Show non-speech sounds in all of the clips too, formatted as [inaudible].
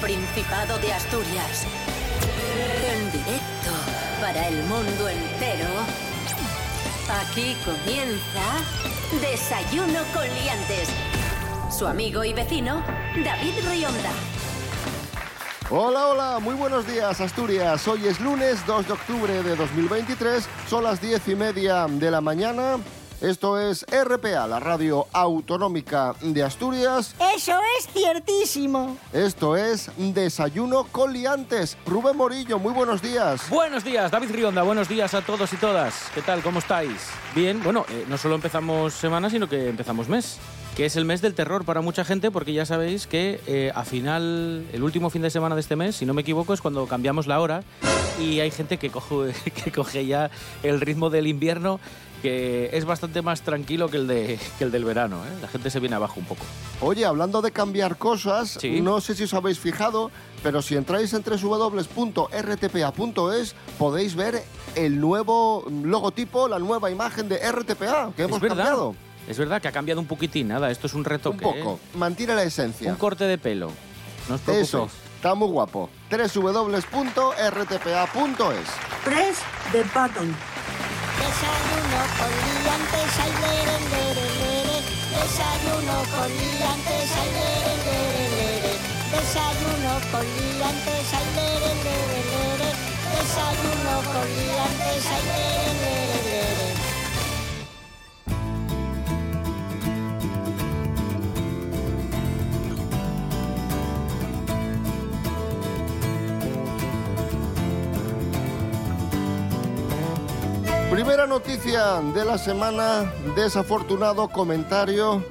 Principado de Asturias. En directo para el mundo entero. Aquí comienza Desayuno con Liantes. Su amigo y vecino, David Rionda. Hola, hola, muy buenos días Asturias. Hoy es lunes 2 de octubre de 2023, son las diez y media de la mañana. Esto es RPA, la radio autonómica de Asturias. Eso es ciertísimo. Esto es Desayuno con Liantes. Rubén Morillo, muy buenos días. Buenos días, David Rionda, buenos días a todos y todas. ¿Qué tal? ¿Cómo estáis? Bien, bueno, eh, no solo empezamos semana, sino que empezamos mes que es el mes del terror para mucha gente, porque ya sabéis que eh, a final, el último fin de semana de este mes, si no me equivoco, es cuando cambiamos la hora y hay gente que coge, [laughs] que coge ya el ritmo del invierno que es bastante más tranquilo que el, de, que el del verano. ¿eh? La gente se viene abajo un poco. Oye, hablando de cambiar cosas, Sí. no sé si os habéis fijado, pero si entráis en www.rtpa.es podéis ver el nuevo logotipo, la nueva imagen de RTPA que hemos es verdad. cambiado. Es verdad que ha cambiado un poquitín, nada, esto es un Un retoque. poco, ¿eh? mantiene la esencia. Un corte de pelo. No os preocupéis. Eso, está muy guapo. www.rtpa.es Press the button. Desayuno con liantes, ay, lere, lere, lere. Desayuno con liantes, ay, lere, lere, lere. Desayuno con liantes, ay, lere, lere, lere. Desayuno con liantes, ay, lere, Noticia de la semana, desafortunado comentario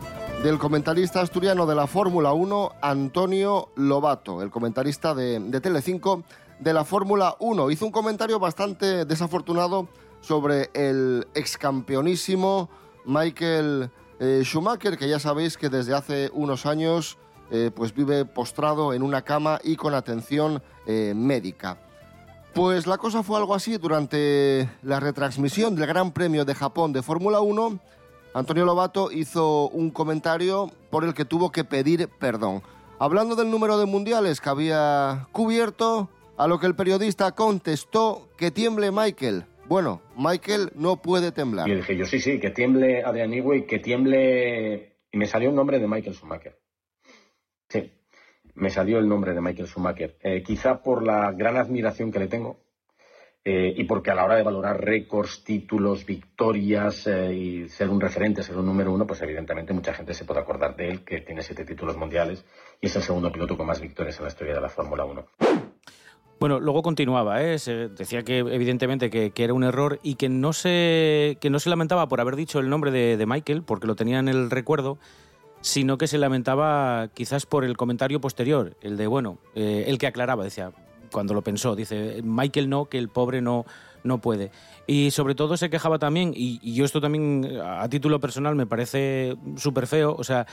del comentarista asturiano de la Fórmula 1, Antonio Lobato, el comentarista de, de Telecinco de la Fórmula 1. Hizo un comentario bastante desafortunado sobre el excampeonísimo Michael eh, Schumacher, que ya sabéis que desde hace unos años eh, pues vive postrado en una cama y con atención eh, médica. Pues la cosa fue algo así durante la retransmisión del Gran Premio de Japón de Fórmula 1. Antonio Lobato hizo un comentario por el que tuvo que pedir perdón. Hablando del número de mundiales que había cubierto, a lo que el periodista contestó que tiemble Michael. Bueno, Michael no puede temblar. Y dije yo, sí, sí, que tiemble Adrian Newey, que tiemble... Y me salió el nombre de Michael Schumacher. Sí, me salió el nombre de Michael Schumacher. Eh, quizá por la gran admiración que le tengo eh, y porque a la hora de valorar récords, títulos, victorias eh, y ser un referente, ser un número uno, pues evidentemente mucha gente se puede acordar de él, que tiene siete títulos mundiales y es el segundo piloto con más victorias en la historia de la Fórmula 1. Bueno, luego continuaba, ¿eh? Se decía que evidentemente que, era un error y que no se, que no se lamentaba por haber dicho el nombre de Michael, porque lo tenía en el recuerdo, sino que se lamentaba quizás por el comentario posterior, el de, bueno, eh, el que aclaraba, decía, cuando lo pensó, dice, Michael no, que el pobre no, no puede. Y sobre todo se quejaba también, y, yo esto también a título personal me parece súper feo, o sea,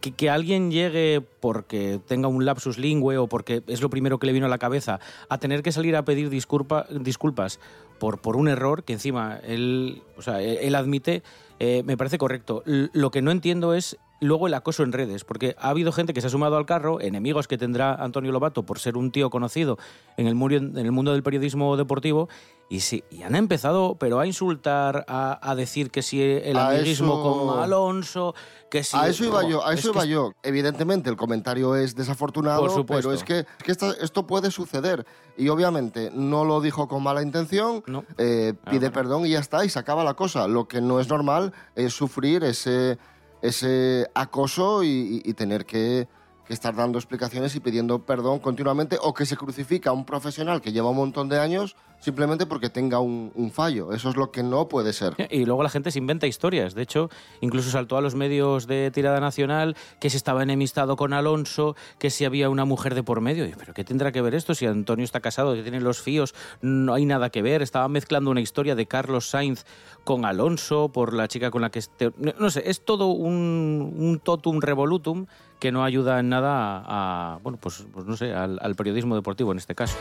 que, que alguien llegue porque tenga un lapsus lingüe o porque es lo primero que le vino a la cabeza, a tener que salir a pedir disculpa, disculpas por, por un error que encima él, o sea, él, él admite, eh, me parece correcto. Lo que no entiendo es luego el acoso en redes, porque ha habido gente que se ha sumado al carro, enemigos que tendrá Antonio Lobato por ser un tío conocido en el, murio- en el mundo del periodismo deportivo, y, sí, y han empezado, pero a insultar, a, a decir que si el A amiguismo eso- con Alonso, que si... A eso iba yo, a Es eso iba yo. Evidentemente el comentario es desafortunado, Por supuesto. pero es que, es que esta- esto puede suceder. Y obviamente no lo dijo con mala intención, No. eh, Ah, pide perdón y ya está, y se acaba la cosa. Lo que no es normal es sufrir ese, ese acoso y, tener que, que estar dando explicaciones y pidiendo perdón continuamente, o que se crucifica a un profesional que lleva un montón de años simplemente porque tenga un, fallo. Eso es lo que no puede ser. Y luego la gente se inventa historias. De hecho, incluso saltó a los medios de tirada nacional que se estaba enemistado con Alonso, que si había una mujer de por medio. ¿Pero qué tendrá que ver esto? Si Antonio está casado, que tiene los fíos, no hay nada que ver. Estaba mezclando una historia de Carlos Sainz con Alonso por la chica con la que... Este... No sé, es todo un, un totum revolutum que no ayuda en nada a, bueno, pues, pues no sé, al periodismo deportivo en este caso.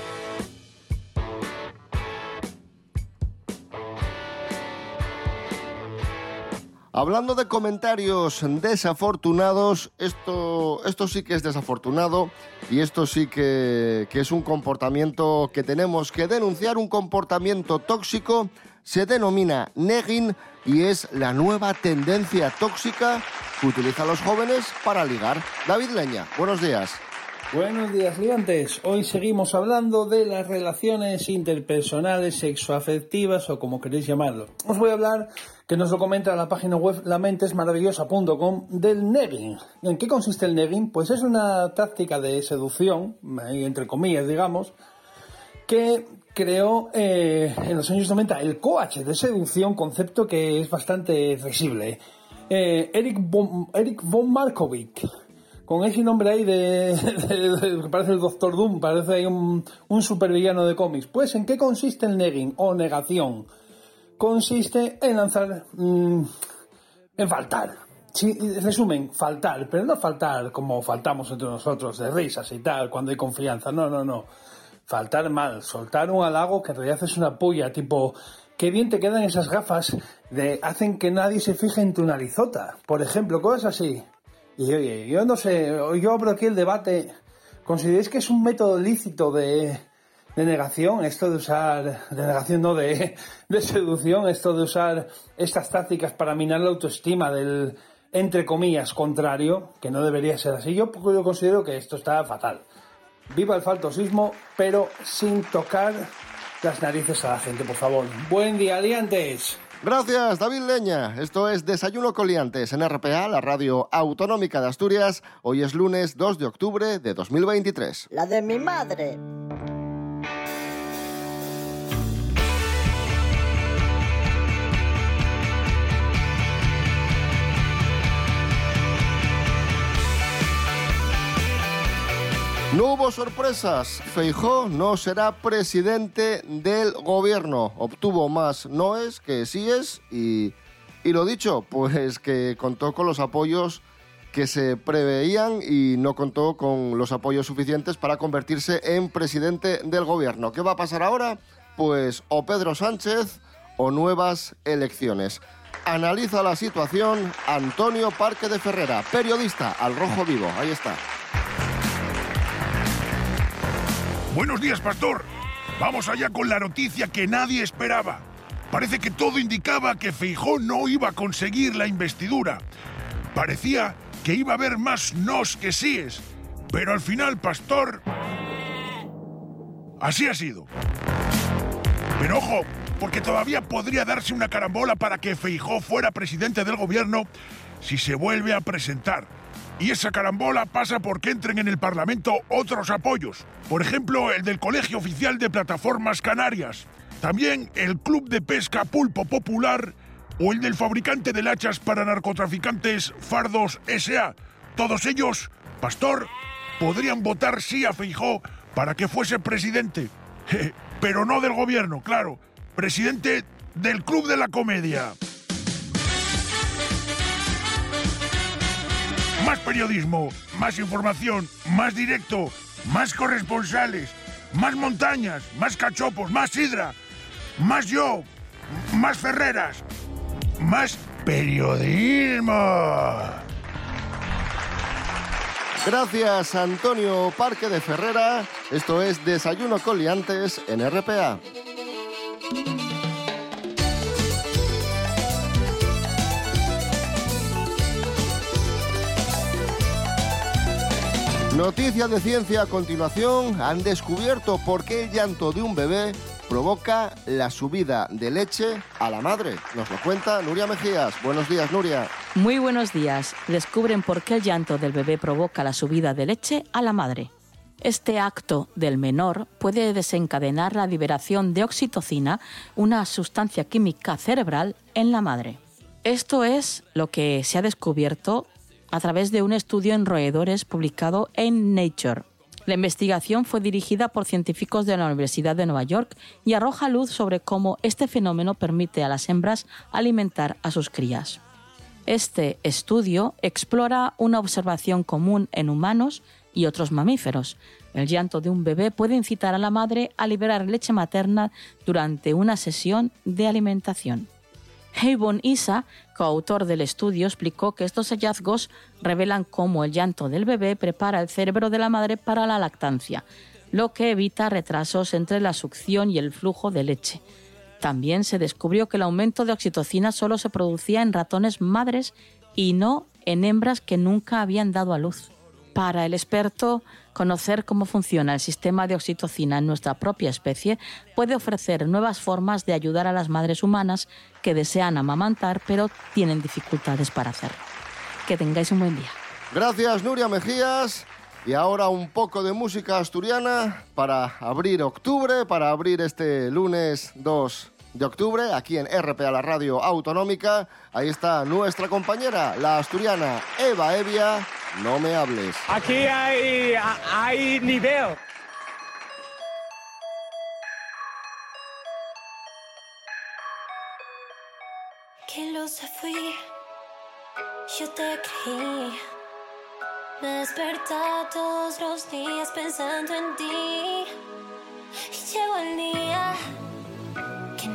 Hablando de comentarios desafortunados, esto, esto sí que es desafortunado y esto sí que, que es un comportamiento que tenemos que denunciar, un comportamiento tóxico, se denomina negging y es la nueva tendencia tóxica que utilizan los jóvenes para ligar. David Leña, buenos días. Buenos días, liantes. Hoy seguimos hablando de las relaciones interpersonales, sexoafectivas o como queréis llamarlo. Os voy a hablar, que nos lo comenta la página web lamentesmaravillosa.com, del negging. ¿En qué consiste el negging? Pues es una táctica de seducción, entre comillas, digamos, que creó eh, en los años 90 el coach de seducción, concepto que es bastante flexible. Eh, Eric, von, Eric von Markovic con ese nombre ahí de, [laughs] que parece el Doctor Doom, parece un, un supervillano de cómics. Pues, ¿en qué consiste el negging o negación? Consiste en lanzar, mm, en faltar. Sí, resumen, faltar, pero no faltar como faltamos entre nosotros, de risas y tal, cuando hay confianza. No, no, no. Faltar mal, soltar un halago que en realidad es una puya, tipo, qué bien te quedan esas gafas, de hacen que nadie se fije en tu narizota. Por ejemplo, cosas así. Y oye, yo no sé, yo abro aquí el debate. ¿Consideráis que es un método lícito de, de negación, esto de usar, de negación no, de, [laughs] de seducción, esto de usar estas tácticas para minar la autoestima del, entre comillas, contrario, que no debería ser así? Yo, yo considero que esto está fatal. Viva el faltosismo, pero sin tocar las narices a la gente, por favor. Buen día, aliantes. Gracias, David Leña. Esto es Desayuno Coliantes en RPA, la radio autonómica de Asturias. Hoy es lunes 2 de octubre de 2023. La de mi madre. No hubo sorpresas. Feijó no será presidente del gobierno. Obtuvo más noes que síes y, y lo dicho, pues que contó con los apoyos que se preveían y no contó con los apoyos suficientes para convertirse en presidente del gobierno. ¿Qué va a pasar ahora? Pues o Pedro Sánchez o nuevas elecciones. Analiza la situación Antonio Parque de Ferrera, periodista al Rojo Vivo. Ahí está. Buenos días, pastor. Vamos allá con la noticia que nadie esperaba. Parece que todo indicaba que Feijó no iba a conseguir la investidura. Parecía que iba a haber más nos que síes. Pero al final, pastor... Así ha sido. Pero ojo, porque todavía podría darse una carambola para que Feijó fuera presidente del gobierno si se vuelve a presentar. Y esa carambola pasa porque entren en el Parlamento otros apoyos. Por ejemplo, el del Colegio Oficial de Plataformas Canarias. También el Club de Pesca Pulpo Popular o el del fabricante de lachas para narcotraficantes Fardos SA. Todos ellos, Pastor, podrían votar sí a Feijó para que fuese presidente. [laughs] Pero no del gobierno, claro. Presidente del Club de la Comedia. Más periodismo, más información, más directo, más corresponsales, más montañas, más cachopos, más sidra, más yo, más ferreras, más periodismo. Gracias, Antonio Parque de Ferrera. Esto es Desayuno Coliantes en RPA. Noticias de ciencia a continuación. Han descubierto por qué el llanto de un bebé provoca la subida de leche a la madre. Nos lo cuenta Nuria Mejías. Buenos días, Nuria. Muy buenos días. Descubren por qué el llanto del bebé provoca la subida de leche a la madre. Este acto del menor puede desencadenar la liberación de oxitocina, una sustancia química cerebral, en la madre. Esto es lo que se ha descubierto a través de un estudio en roedores publicado en Nature. La investigación fue dirigida por científicos de la Universidad de Nueva York y arroja luz sobre cómo este fenómeno permite a las hembras alimentar a sus crías. Este estudio explora una observación común en humanos y otros mamíferos. El llanto de un bebé puede incitar a la madre a liberar leche materna durante una sesión de alimentación. Hayvon Isa, coautor del estudio, explicó que estos hallazgos revelan cómo el llanto del bebé prepara el cerebro de la madre para la lactancia, lo que evita retrasos entre la succión y el flujo de leche. También se descubrió que el aumento de oxitocina solo se producía en ratones madres y no en hembras que nunca habían dado a luz. Para el experto, conocer cómo funciona el sistema de oxitocina en nuestra propia especie puede ofrecer nuevas formas de ayudar a las madres humanas que desean amamantar pero tienen dificultades para hacerlo. Que tengáis un buen día. Gracias, Nuria Mejías. Y ahora un poco de música asturiana para abrir octubre, para abrir este lunes 2 de octubre, aquí en RPA, la radio autonómica. Ahí está nuestra compañera, la asturiana Eva Evia. No me hables. Aquí hay, hay nivel. Que lo se fui, yo te creí. Me despertaba todos los días pensando en ti. Y llegó el día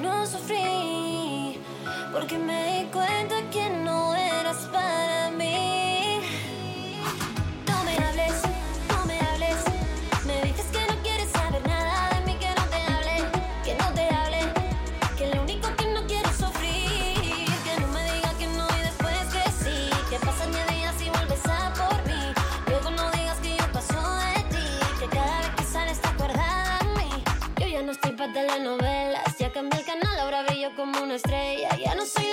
no sufrí, porque me di cuenta que no eras para mí. No me hables, no me hables. Me dices que no quieres saber nada de mí, que no te hable, que no te hable. Que lo único que no quiero es sufrir. Que no me diga que no y después que sí. Que pasan ya días y vuelves a por mí. Luego no digas que yo paso de ti. Que cada vez que sales te acuerdas de mí. Yo ya no estoy para telenovelas. Una estrella. Ya no soy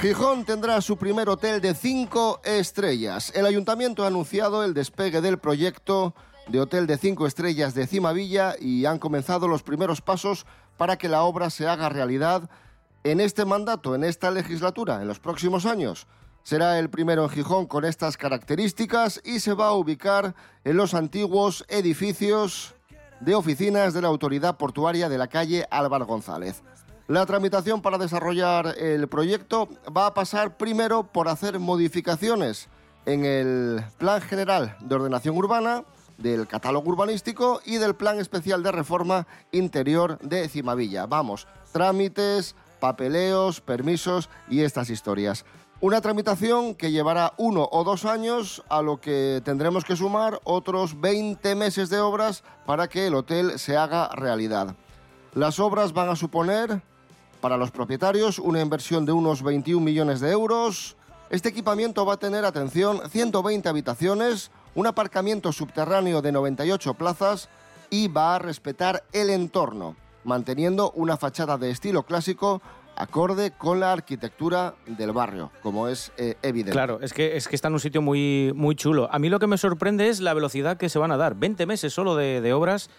Gijón tendrá su primer hotel de cinco estrellas. El ayuntamiento ha anunciado el despegue del proyecto de hotel de cinco estrellas de Cimavilla y han comenzado los primeros pasos para que la obra se haga realidad en este mandato, en esta legislatura, en los próximos años. Será el primero en Gijón con estas características y se va a ubicar en los antiguos edificios de oficinas de la Autoridad Portuaria de la calle Álvaro González. La tramitación para desarrollar el proyecto va a pasar primero por hacer modificaciones en el Plan General de Ordenación Urbana, del Catálogo Urbanístico y del Plan Especial de Reforma Interior de Cimavilla. Vamos, trámites, papeleos, permisos y estas historias. Una tramitación que llevará uno o dos años, a lo que tendremos que sumar otros 20 meses de obras para que el hotel se haga realidad. Las obras van a suponer para los propietarios una inversión de unos 21 millones de euros. Este equipamiento va a tener, atención, 120 habitaciones, un aparcamiento subterráneo de 98 plazas y va a respetar el entorno, manteniendo una fachada de estilo clásico acorde con la arquitectura del barrio, como es eh, evidente. Claro, es que, es que está en un sitio muy, muy chulo. A mí lo que me sorprende es la velocidad que se van a dar. 20 meses solo de, de obras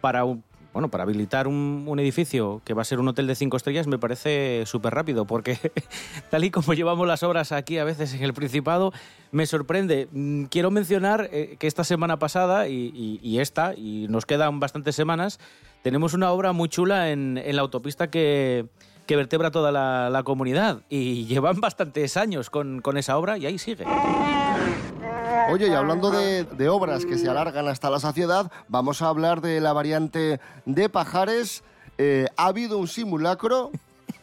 para un, bueno, para habilitar un, un, edificio que va a ser un hotel de cinco estrellas me parece súper rápido, porque [laughs] tal y como llevamos las obras aquí a veces en el Principado, me sorprende. Mm, quiero mencionar eh, que esta semana pasada y, y, y, esta, y nos quedan bastantes semanas, tenemos una obra muy chula en, en la autopista que, que vertebra toda la, la, comunidad y [laughs] llevan bastantes años con, con esa obra y ahí sigue. Oye, y hablando de, de, obras que se alargan hasta la saciedad, vamos a hablar de la variante de Pajares. Eh, ha habido un simulacro,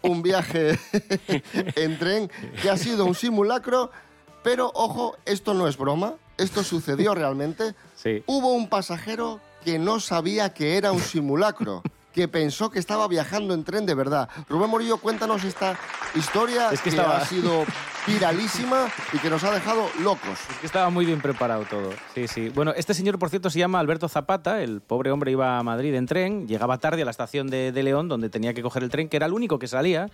un viaje [laughs] en tren que ha sido un simulacro, pero ojo, esto no es broma, esto sucedió realmente. Sí. Hubo un pasajero que no sabía que era un simulacro. que pensó que estaba viajando en tren de verdad. Rubén Morillo, cuéntanos esta historia Es que que, estaba- ha sido viralísima y que nos ha dejado locos. Es que estaba muy bien preparado todo. Sí, sí. Bueno, este señor, por cierto, se llama Alberto Zapata. El pobre hombre iba a Madrid en tren, llegaba tarde a la estación de, de León, donde tenía que coger el tren, que era el único que salía.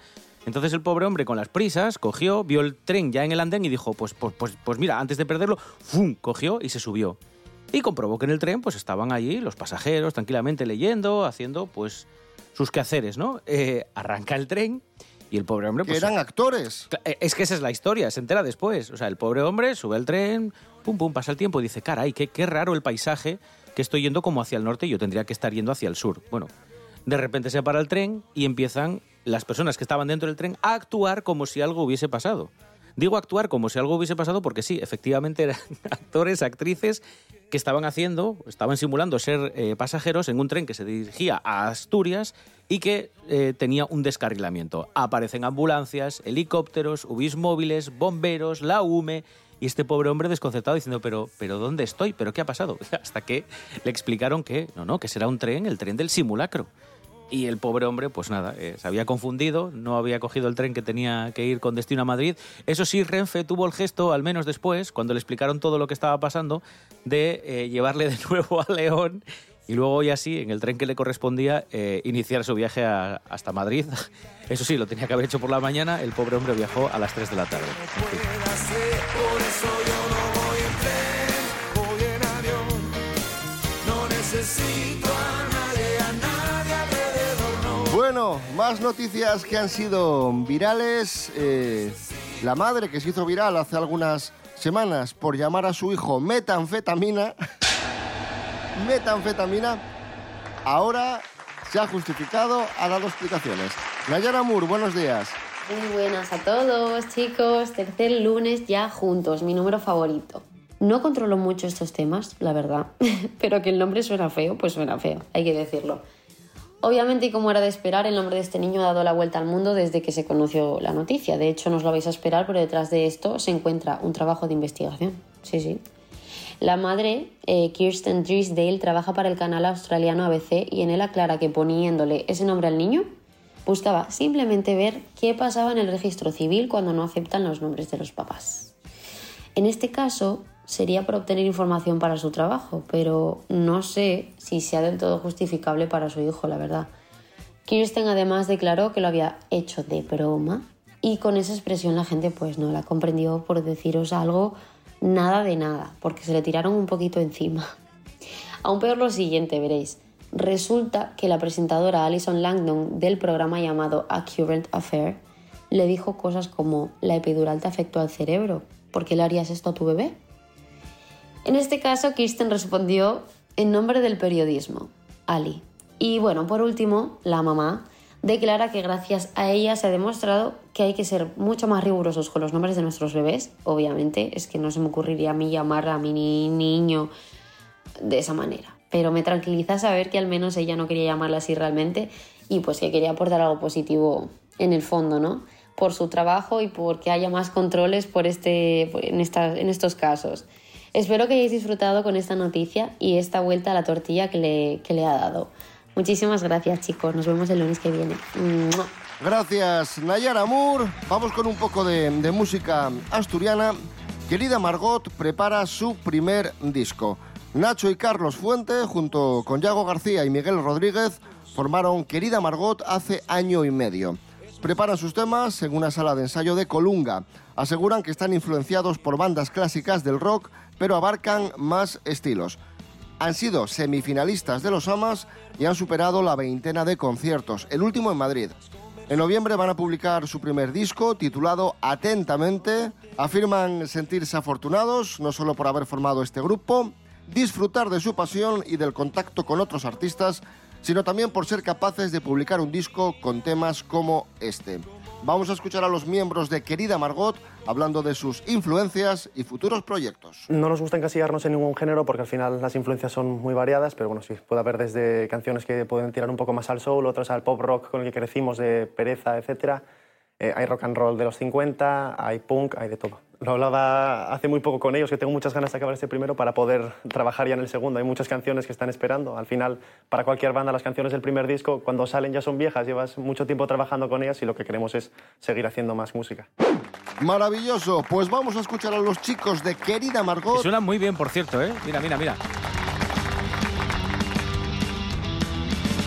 Entonces el pobre hombre, con las prisas, cogió, vio el tren ya en el andén y dijo, pues, pues, pues, pues mira, antes de perderlo, ¡fum! cogió y se subió. Y comprobó que en el tren pues estaban allí los pasajeros tranquilamente leyendo, haciendo pues sus quehaceres, ¿no? Eh, arranca el tren y el pobre hombre Que pues... eran actores. Eh, Es que esa es la historia, se entera después. O sea, el pobre hombre sube al tren, pum, pum, pasa el tiempo y dice, caray, qué, qué raro el paisaje, que estoy yendo como hacia el norte y yo tendría que estar yendo hacia el sur. Bueno, de repente se para el tren y empiezan las personas que estaban dentro del tren a actuar como si algo hubiese pasado. Digo actuar como si algo hubiese pasado porque sí, efectivamente eran [laughs] actores, actrices que estaban haciendo, estaban simulando ser eh, pasajeros en un tren que se dirigía a Asturias y que eh, tenía un descarrilamiento. Aparecen ambulancias, helicópteros, UBIs móviles, bomberos, la UME y este pobre hombre desconcertado diciendo, pero, pero ¿dónde estoy? ¿Pero qué ha pasado? [laughs] Hasta que le explicaron que, no, no, que será un tren, el tren del simulacro. Y el pobre hombre, pues nada, eh, se había confundido, no había cogido el tren que tenía que ir con destino a Madrid. Eso sí, Renfe tuvo el gesto, al menos después, cuando le explicaron todo lo que estaba pasando, de eh, llevarle de nuevo a León y luego ya sí, en el tren que le correspondía, eh, iniciar su viaje hasta Madrid. [laughs] Eso sí, lo tenía que haber hecho por la mañana, el pobre hombre viajó a las 3 de la tarde. En fin. Bueno, más noticias que han sido virales. Eh, la madre que se hizo viral hace algunas semanas por llamar a su hijo metanfetamina. [laughs] metanfetamina. Ahora se ha justificado, ha dado explicaciones. Nayara Moore, buenos días. Muy buenas a todos, chicos. Tercer lunes ya juntos, mi número favorito. No controlo mucho estos temas, la verdad, [laughs] pero que el nombre suena feo, pues suena feo, hay que decirlo. Obviamente, y como era de esperar, el nombre de este niño ha dado la vuelta al mundo desde que se conoció la noticia. De hecho, no os lo vais a esperar, pero detrás de esto se encuentra un trabajo de investigación. Sí, sí. La madre, eh, Kirsten Drisdale, trabaja para el canal australiano ABC y en él aclara que poniéndole ese nombre al niño, buscaba simplemente ver qué pasaba en el registro civil cuando no aceptan los nombres de los papás. En este caso, sería por obtener información para su trabajo, pero no sé si sea del todo justificable para su hijo, la verdad. Kirsten además declaró que lo había hecho de broma y con esa expresión la gente pues no la comprendió por deciros algo nada de nada, porque se le tiraron un poquito encima. Aún peor lo siguiente, veréis. Resulta que la presentadora Alison Langdon del programa llamado A Current Affair le dijo cosas como la epidural te afectó al cerebro, ¿por qué le harías esto a tu bebé? En este caso, Kirsten respondió en nombre del periodismo, Ali. Y bueno, por último, la mamá declara que gracias a ella se ha demostrado que hay que ser mucho más rigurosos con los nombres de nuestros bebés. Obviamente, es que no se me ocurriría a mí llamar a mi ni- niño de esa manera. Pero me tranquiliza saber que al menos ella no quería llamarla así realmente y pues que quería aportar algo positivo en el fondo, ¿no? Por su trabajo y porque haya más controles por este, en, esta- en estos casos. Espero que hayáis disfrutado con esta noticia y esta vuelta a la tortilla que le, que le ha dado. Muchísimas gracias chicos, nos vemos el lunes que viene. Gracias, Nayara Moore. Vamos con un poco de, de música asturiana. Querida Margot prepara su primer disco. Nacho y Carlos Fuente, junto con Yago García y Miguel Rodríguez, formaron Querida Margot hace año y medio. Preparan sus temas en una sala de ensayo de Colunga. Aseguran que están influenciados por bandas clásicas del rock, pero abarcan más estilos han sido semifinalistas de los AMAS y han superado la veintena de conciertos, el último en Madrid. En noviembre van a publicar su primer disco titulado Atentamente. Afirman sentirse afortunados no solo por haber formado este grupo, disfrutar de su pasión y del contacto con otros artistas, sino también por ser capaces de publicar un disco con temas como este. Vamos a escuchar a los miembros de Querida Margot hablando de sus influencias y futuros proyectos. No nos gusta encasillarnos en ningún género porque al final las influencias son muy variadas, pero bueno, sí, puede haber desde canciones que pueden tirar un poco más al soul, otras al pop rock con el que crecimos, de pereza, etc. Eh, hay rock and roll de los 50, hay punk, hay de todo. Lo hablaba hace muy poco con ellos, que tengo muchas ganas de acabar este primero para poder trabajar ya en el segundo. Hay muchas canciones que están esperando. Al final, para cualquier banda, las canciones del primer disco, cuando salen ya son viejas, llevas mucho tiempo trabajando con ellas y lo que queremos es seguir haciendo más música. Maravilloso. Pues vamos a escuchar a los chicos de Querida Que Margot. suena muy bien, por cierto, ¿eh? Mira, mira, mira.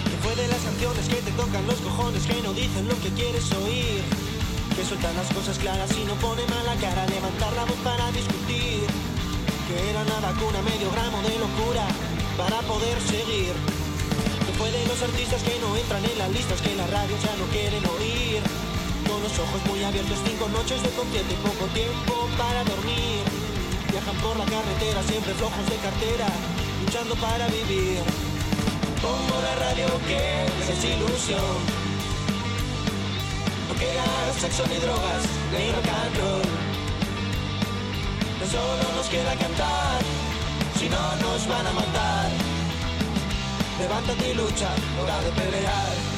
Que fue de las canciones que te tocan los cojones que no dicen lo que quieres oír. Que sueltan las cosas claras y no pone mala cara levantar la voz para discutir. Que era una vacuna, medio gramo de locura para poder seguir. Fue de los artistas que no entran en las listas que las radios ya no quieren oír. Con los ojos muy abiertos, cinco noches de concierto y poco tiempo para dormir. Viajan por la carretera, siempre flojos de cartera, luchando para vivir. Pongo la radio que es ilusión. Queda sexo ni drogas, ni rock solo nos queda cantar, si no nos van a matar. Levántate y lucha, hora de pelear.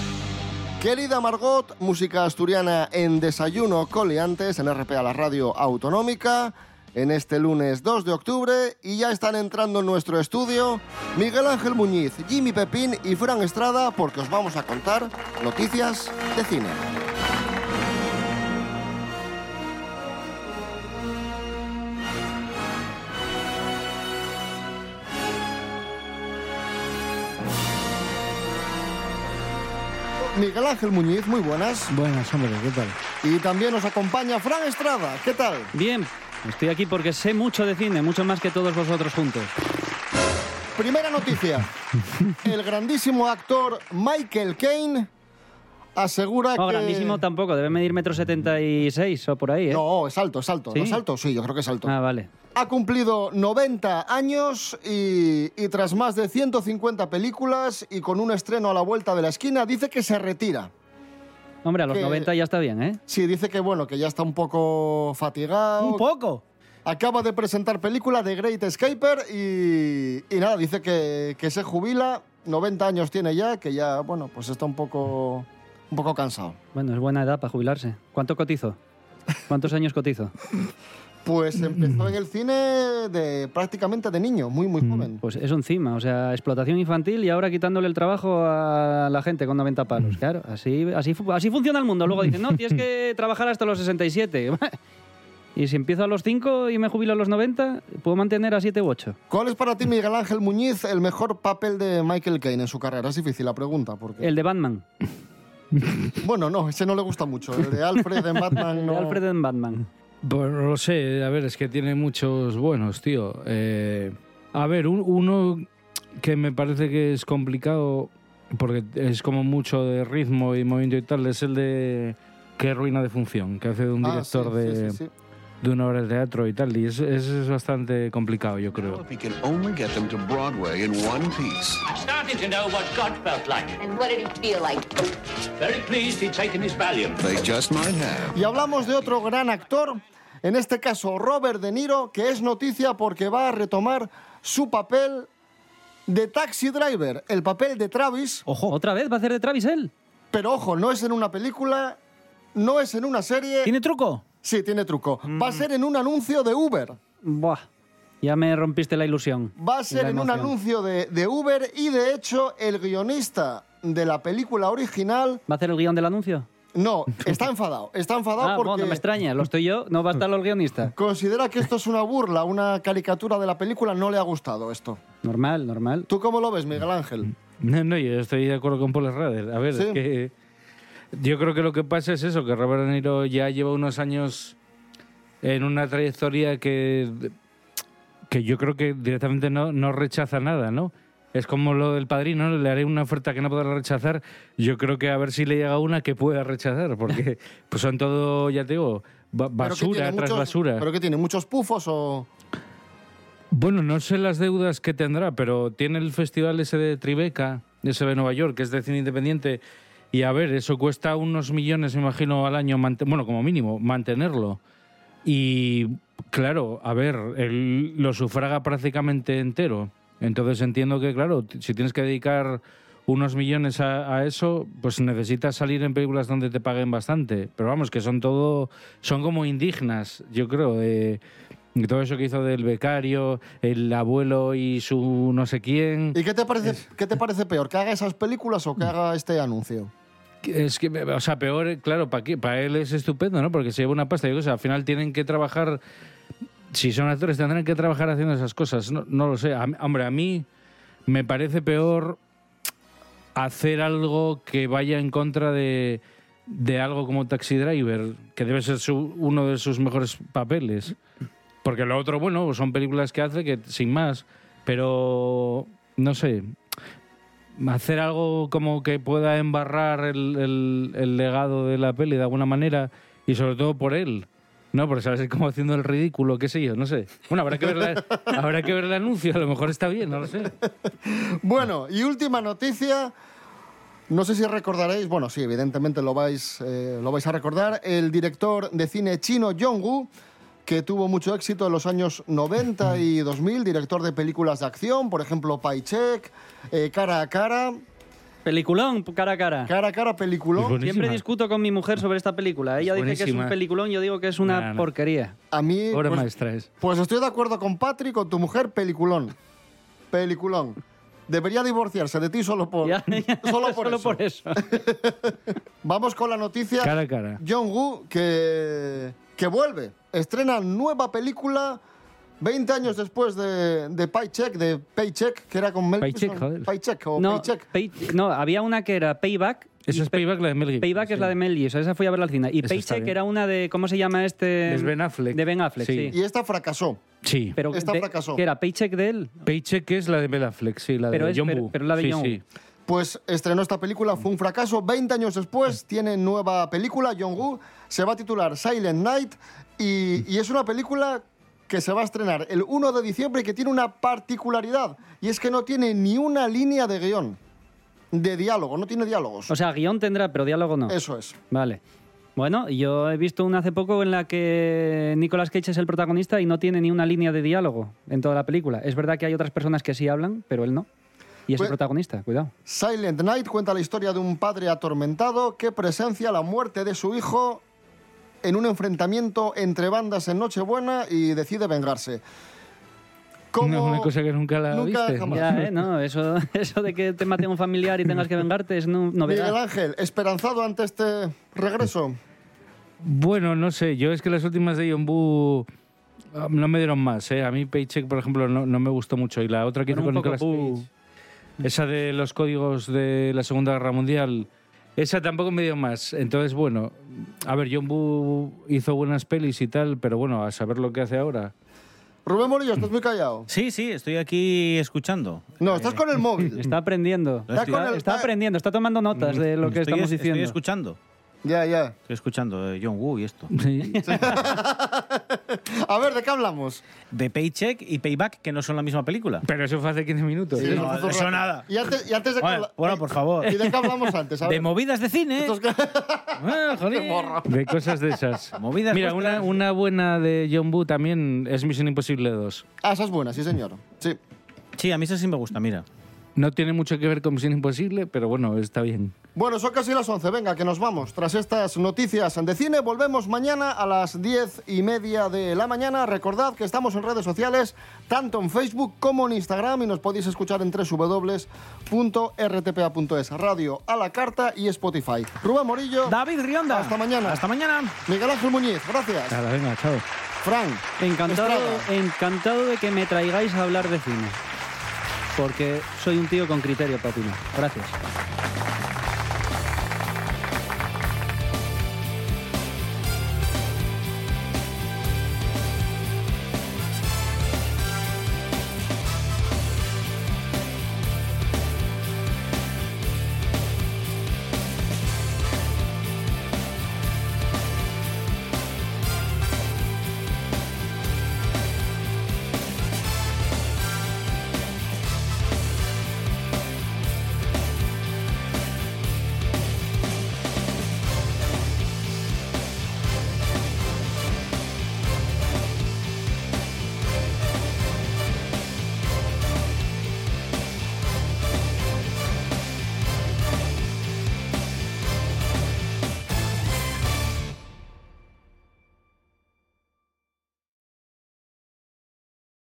Querida Margot, música asturiana en Desayuno Coliantes en RPA, la radio autonómica, en este lunes 2 de octubre y ya están entrando en nuestro estudio Miguel Ángel Muñiz, Jimmy Pepín y Fran Estrada porque os vamos a contar noticias de cine. Miguel Ángel Muñiz, muy buenas. Buenas, hombre, ¿qué tal? Y también nos acompaña Fran Estrada, ¿qué tal? Bien, estoy aquí porque sé mucho de cine, mucho más que todos vosotros juntos. Primera noticia. [laughs] El grandísimo actor Michael Caine asegura No, que... grandísimo tampoco, debe medir metro setenta y seis o por ahí, ¿eh? No, es alto, es alto. ¿Sí? ¿No es alto? Sí, yo creo que es alto. Ah, vale. Ha cumplido 90 años y, y tras más de 150 películas y con un estreno a la vuelta de la esquina, dice que se retira. Hombre, a los Que- 90 ya está bien, ¿eh? Sí, dice que bueno, que ya está un poco fatigado. ¿Un poco? Acaba de presentar película de Great Escaper y, y nada, dice que, que se jubila, 90 años tiene ya, que ya, bueno, pues está un poco, un poco cansado. Bueno, es buena edad para jubilarse. ¿Cuánto cotizo? ¿Cuántos años cotizo? [laughs] Pues [clears throat] empezó en el cine de prácticamente de niño, muy, muy joven. Pues eso encima, o sea, explotación infantil y ahora quitándole el trabajo a la gente con 90 palos. Claro, así, así, así funciona el mundo. Luego dicen, no, tienes que [laughs] trabajar hasta los 67. [laughs] y si empiezo a los 5 y me jubilo a los 90, puedo mantener a 7 u 8. ¿Cuál es para ti, Miguel Ángel Muñiz, el mejor papel de Michael Caine en su carrera? Es difícil la pregunta, porque... El de Batman. [laughs] Bueno, no, ese no le gusta mucho. El de Alfred en Batman no... De Alfred en Batman. Pues no lo sé, a ver, es que tiene muchos buenos, tío. Eh, a ver, un- uno que me parece que es complicado, porque es como mucho de ritmo y movimiento y tal, es el de Qué ruina de función, que hace de un Ah, director sí, de, sí, sí. De una obra de teatro y tal, y eso es bastante complicado, yo creo. If he can only get them to Broadway in one piece. I'm starting to know what God felt like. And what did he feel like? Very pleased he'd taken his Valium. They just might have. Y hablamos de otro gran actor, en este caso Robert De Niro, que es noticia porque va a retomar su papel de Taxi Driver, el papel de Travis. Ojo. ¿Otra vez va a hacer de Travis él? Pero ojo, no es en una película, no es en una serie. ¿Tiene truco? Sí, tiene truco. Va a ser en un anuncio de Uber. Buah, ya me rompiste la ilusión. Va a ser en un anuncio de, de Uber y de hecho el guionista de la película original ¿Va a hacer el guion del anuncio? no, está enfadado. Está enfadado Ah, porque bueno, no me extraña, lo estoy yo, no va a estar el guionista. considera que esto es una burla, una caricatura de la película. No le ha gustado esto. Normal, normal. ¿Tú cómo lo ves, Miguel Ángel? No, no, yo estoy de acuerdo con Paul Rader. A ver, Sí. es que yo creo que lo que pasa es eso, que Robert De Niro ya lleva unos años en una trayectoria que, que yo creo que directamente no, no rechaza nada, ¿no? Es como lo del padrino, ¿no? le haré una oferta que no podrá rechazar. Yo creo que a ver si le llega una que pueda rechazar, porque [laughs] pues son todo, ya te digo, ba- ¿Pero que basura tras muchos- basura. ¿Pero que tiene? ¿Muchos pufos o...? Bueno, no sé las deudas que tendrá, pero tiene el festival ese de Tribeca, ese de Nueva York, que es de cine independiente. Y a ver, eso cuesta unos millones, me imagino, al año, bueno, como mínimo, mantenerlo. Y claro, a ver, él lo sufraga prácticamente entero. Entonces entiendo que, claro, si tienes que dedicar unos millones a, a eso, pues necesitas salir en películas donde te paguen bastante. Pero vamos, que son todo, son como indignas, yo creo, de, de todo eso que hizo del becario, el abuelo y su no sé quién. ¿Y qué te parece, qué te parece peor? ¿Que haga esas películas o que haga este anuncio? Es que, o sea, peor, claro, para para él es estupendo, ¿no? Porque se lleva una pasta. Yo qué sé, al final tienen que trabajar. Si son actores, tendrán que trabajar haciendo esas cosas. No, no lo sé. Hombre, a mí me parece peor hacer algo que vaya en contra de, de algo como Taxi Driver, que debe ser su- uno de sus mejores papeles. Porque lo otro, bueno, son películas que hace que sin más. Pero, no sé, hacer algo como que pueda embarrar el, el- el legado de la peli de alguna manera y sobre todo por él. No, porque sabes como haciendo el ridículo, qué sé yo, no sé. Bueno, habrá que ver, la- [laughs] habrá que ver el anuncio, a lo mejor está bien, no lo sé. Bueno, y última noticia. No sé si recordaréis, bueno, sí, evidentemente lo vais, eh, lo vais a recordar, el director de cine chino Jong-woo, que tuvo mucho éxito en los años 90 y 2000, director de películas de acción, por ejemplo, Paycheck, eh, Cara a Cara. Peliculón, cara a cara. Cara a cara, peliculón. Siempre discuto con mi mujer sobre esta película. Ella dice que es un peliculón, yo digo que es una Nah, nah. porquería. A mí. Obra pues, maestra es. Pues estoy de acuerdo con Patrick, con tu mujer, peliculón. Peliculón. Debería divorciarse de ti solo por, [laughs] solo por Solo eso. por eso. [laughs] Vamos con la noticia. Cara a cara. Jong-woo, que, que vuelve. Estrena nueva película 20 años después de, de Paycheck, de Paycheck, que era con Mel Paycheck, Gibson. joder. Paycheck o No, Paycheck. Pay- no, había una que era Payback. Eso y es Pay- Payback, la de Mel Gibson. Payback es la de Mel Gibson, esa fui a verla al cine. Y Esa Paycheck era una de, ¿cómo se llama este? Es Ben Affleck. De Ben Affleck, sí. Y esta fracasó. Sí. Pero Esta de- fracasó. ¿Qué era? ¿Paycheck de él? Paycheck es la de Ben Affleck, sí, la Pero de es- John pero- Woo. pero la de sí, John sí. Woo. Pues estrenó esta película, fue un fracaso. 20 años después tiene nueva película, Jong-woo. Se va a titular Silent Night y, y es una película que se va a estrenar el 1 de diciembre y que tiene una particularidad. Y es que no tiene ni una línea de guion, de diálogo, no tiene diálogos. O sea, guion tendrá, pero diálogo no. Eso es. Vale. Bueno, yo he visto una hace poco en la que Nicolas Cage es el protagonista y no tiene ni una línea de diálogo en toda la película. Es verdad que hay otras personas que sí hablan, pero él no. Y es Pues- el protagonista, cuidado. Silent Night cuenta la historia de un padre atormentado que presencia la muerte de su hijo en un enfrentamiento entre bandas en Nochebuena y decide vengarse. ¿Cómo? No, una cosa que nunca la Nunca viste. jamás. Ya, ¿eh? No, eso, [laughs] eso de que te mate un familiar y tengas que vengarte es no- Miguel novedad. Ángel, esperanzado ante este regreso. Bueno, no sé, yo es que las últimas de John ah, no me dieron más, ¿eh? A mí Paycheck, por ejemplo, no, no me gustó mucho. Y la otra que hizo con Nicolas esa de los códigos de la Segunda Guerra Mundial, esa tampoco me dio más. Entonces, bueno, a ver, John Woo hizo buenas pelis y tal, pero bueno, a saber lo que hace ahora. Rubén Morillo, estás muy callado. Sí, sí, estoy aquí escuchando. No, estás con el móvil. Está aprendiendo. Está con el- Está aprendiendo, está tomando notas de lo que Estoy- estamos diciendo. Estoy escuchando. Ya, ya. Estoy escuchando eh, John Woo y esto. [laughs] A ver, ¿de qué hablamos? De Paycheck y Payback, que no son la misma película. Pero eso fue hace 15 minutos. Sí, no, un eso nada. Y antes, y antes de que Bueno, habla- bueno, por favor. ¿Y de qué hablamos antes? A De movidas de cine. Que- [laughs] Ah, [laughs] joder. De cosas de esas. Movidas Mira, una buena de John Woo también es Misión Imposible 2. Ah, esa es buena, sí, señor. Sí. Sí, a mí esa sí me gusta, mira. No tiene mucho que ver con Misión Imposible, pero bueno, está bien. Bueno, son casi las 11. Venga, que nos vamos. Tras estas noticias de cine, volvemos mañana a las 10 y media de la mañana. Recordad que estamos en redes sociales, tanto en Facebook como en Instagram, y nos podéis escuchar en www.rtpa.es, Radio a la carta y Spotify. Rubén Morillo. David Rionda. Hasta mañana. Hasta mañana. Miguel Ángel Muñiz, gracias. Nada, venga, chao. Fran. Encantado, Estrada. encantado de que me traigáis a hablar de cine. Porque soy un tío con criterio para opinar. Gracias.